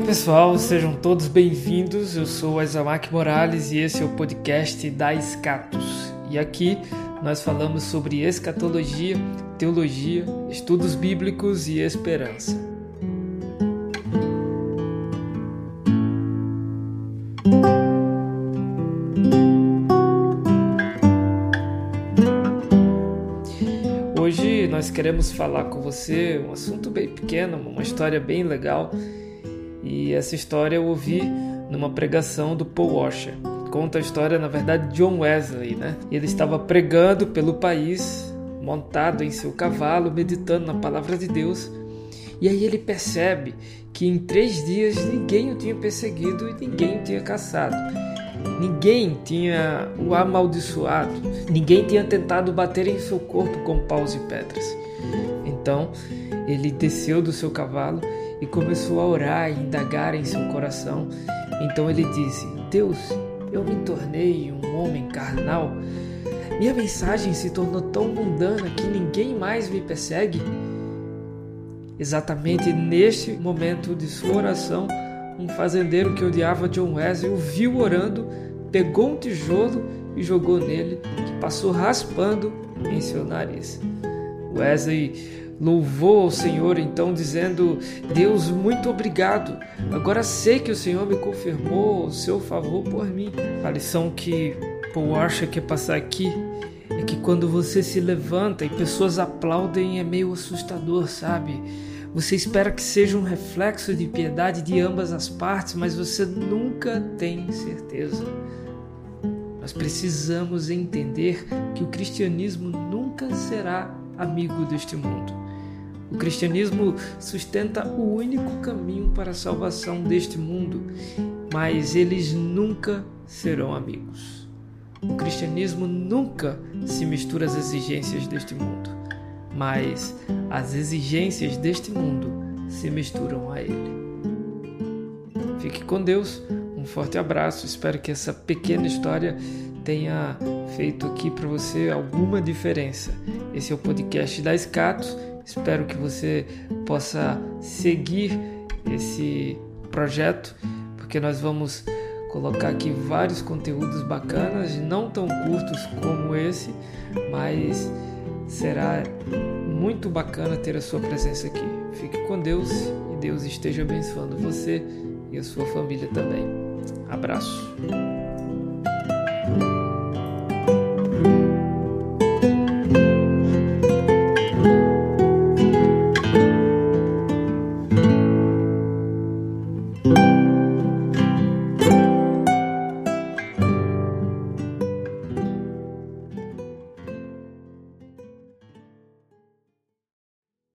pessoal, sejam todos bem-vindos. Eu sou Azamak Morales e esse é o podcast da Escatos. E aqui nós falamos sobre escatologia, teologia, estudos bíblicos e esperança. Hoje nós queremos falar com você um assunto bem pequeno, uma história bem legal e essa história eu ouvi numa pregação do Paul Washer. Conta a história, na verdade, de John Wesley, né? Ele estava pregando pelo país, montado em seu cavalo, meditando na palavra de Deus. E aí ele percebe que em três dias ninguém o tinha perseguido e ninguém o tinha caçado. Ninguém tinha o amaldiçoado, ninguém tinha tentado bater em seu corpo com paus e pedras. Então ele desceu do seu cavalo e começou a orar e indagar em seu coração. Então ele disse: Deus, eu me tornei um homem carnal. Minha mensagem se tornou tão mundana que ninguém mais me persegue. Exatamente neste momento de sua oração, um fazendeiro que odiava John Wesley o viu orando, pegou um tijolo e jogou nele, que passou raspando em seu nariz. Wesley louvou ao Senhor então, dizendo: Deus, muito obrigado. Agora sei que o Senhor me confirmou o seu favor por mim. A lição que Paul acha que é passar aqui é que quando você se levanta e pessoas aplaudem é meio assustador, sabe? Você espera que seja um reflexo de piedade de ambas as partes, mas você nunca tem certeza. Nós precisamos entender que o cristianismo nunca será amigo deste mundo. O cristianismo sustenta o único caminho para a salvação deste mundo, mas eles nunca serão amigos. O cristianismo nunca se mistura às exigências deste mundo, mas as exigências deste mundo se misturam a ele. Fique com Deus, um forte abraço. Espero que essa pequena história tenha feito aqui para você alguma diferença. Esse é o podcast da Escatos Espero que você possa seguir esse projeto, porque nós vamos colocar aqui vários conteúdos bacanas, não tão curtos como esse, mas será muito bacana ter a sua presença aqui. Fique com Deus e Deus esteja abençoando você e a sua família também. Abraço.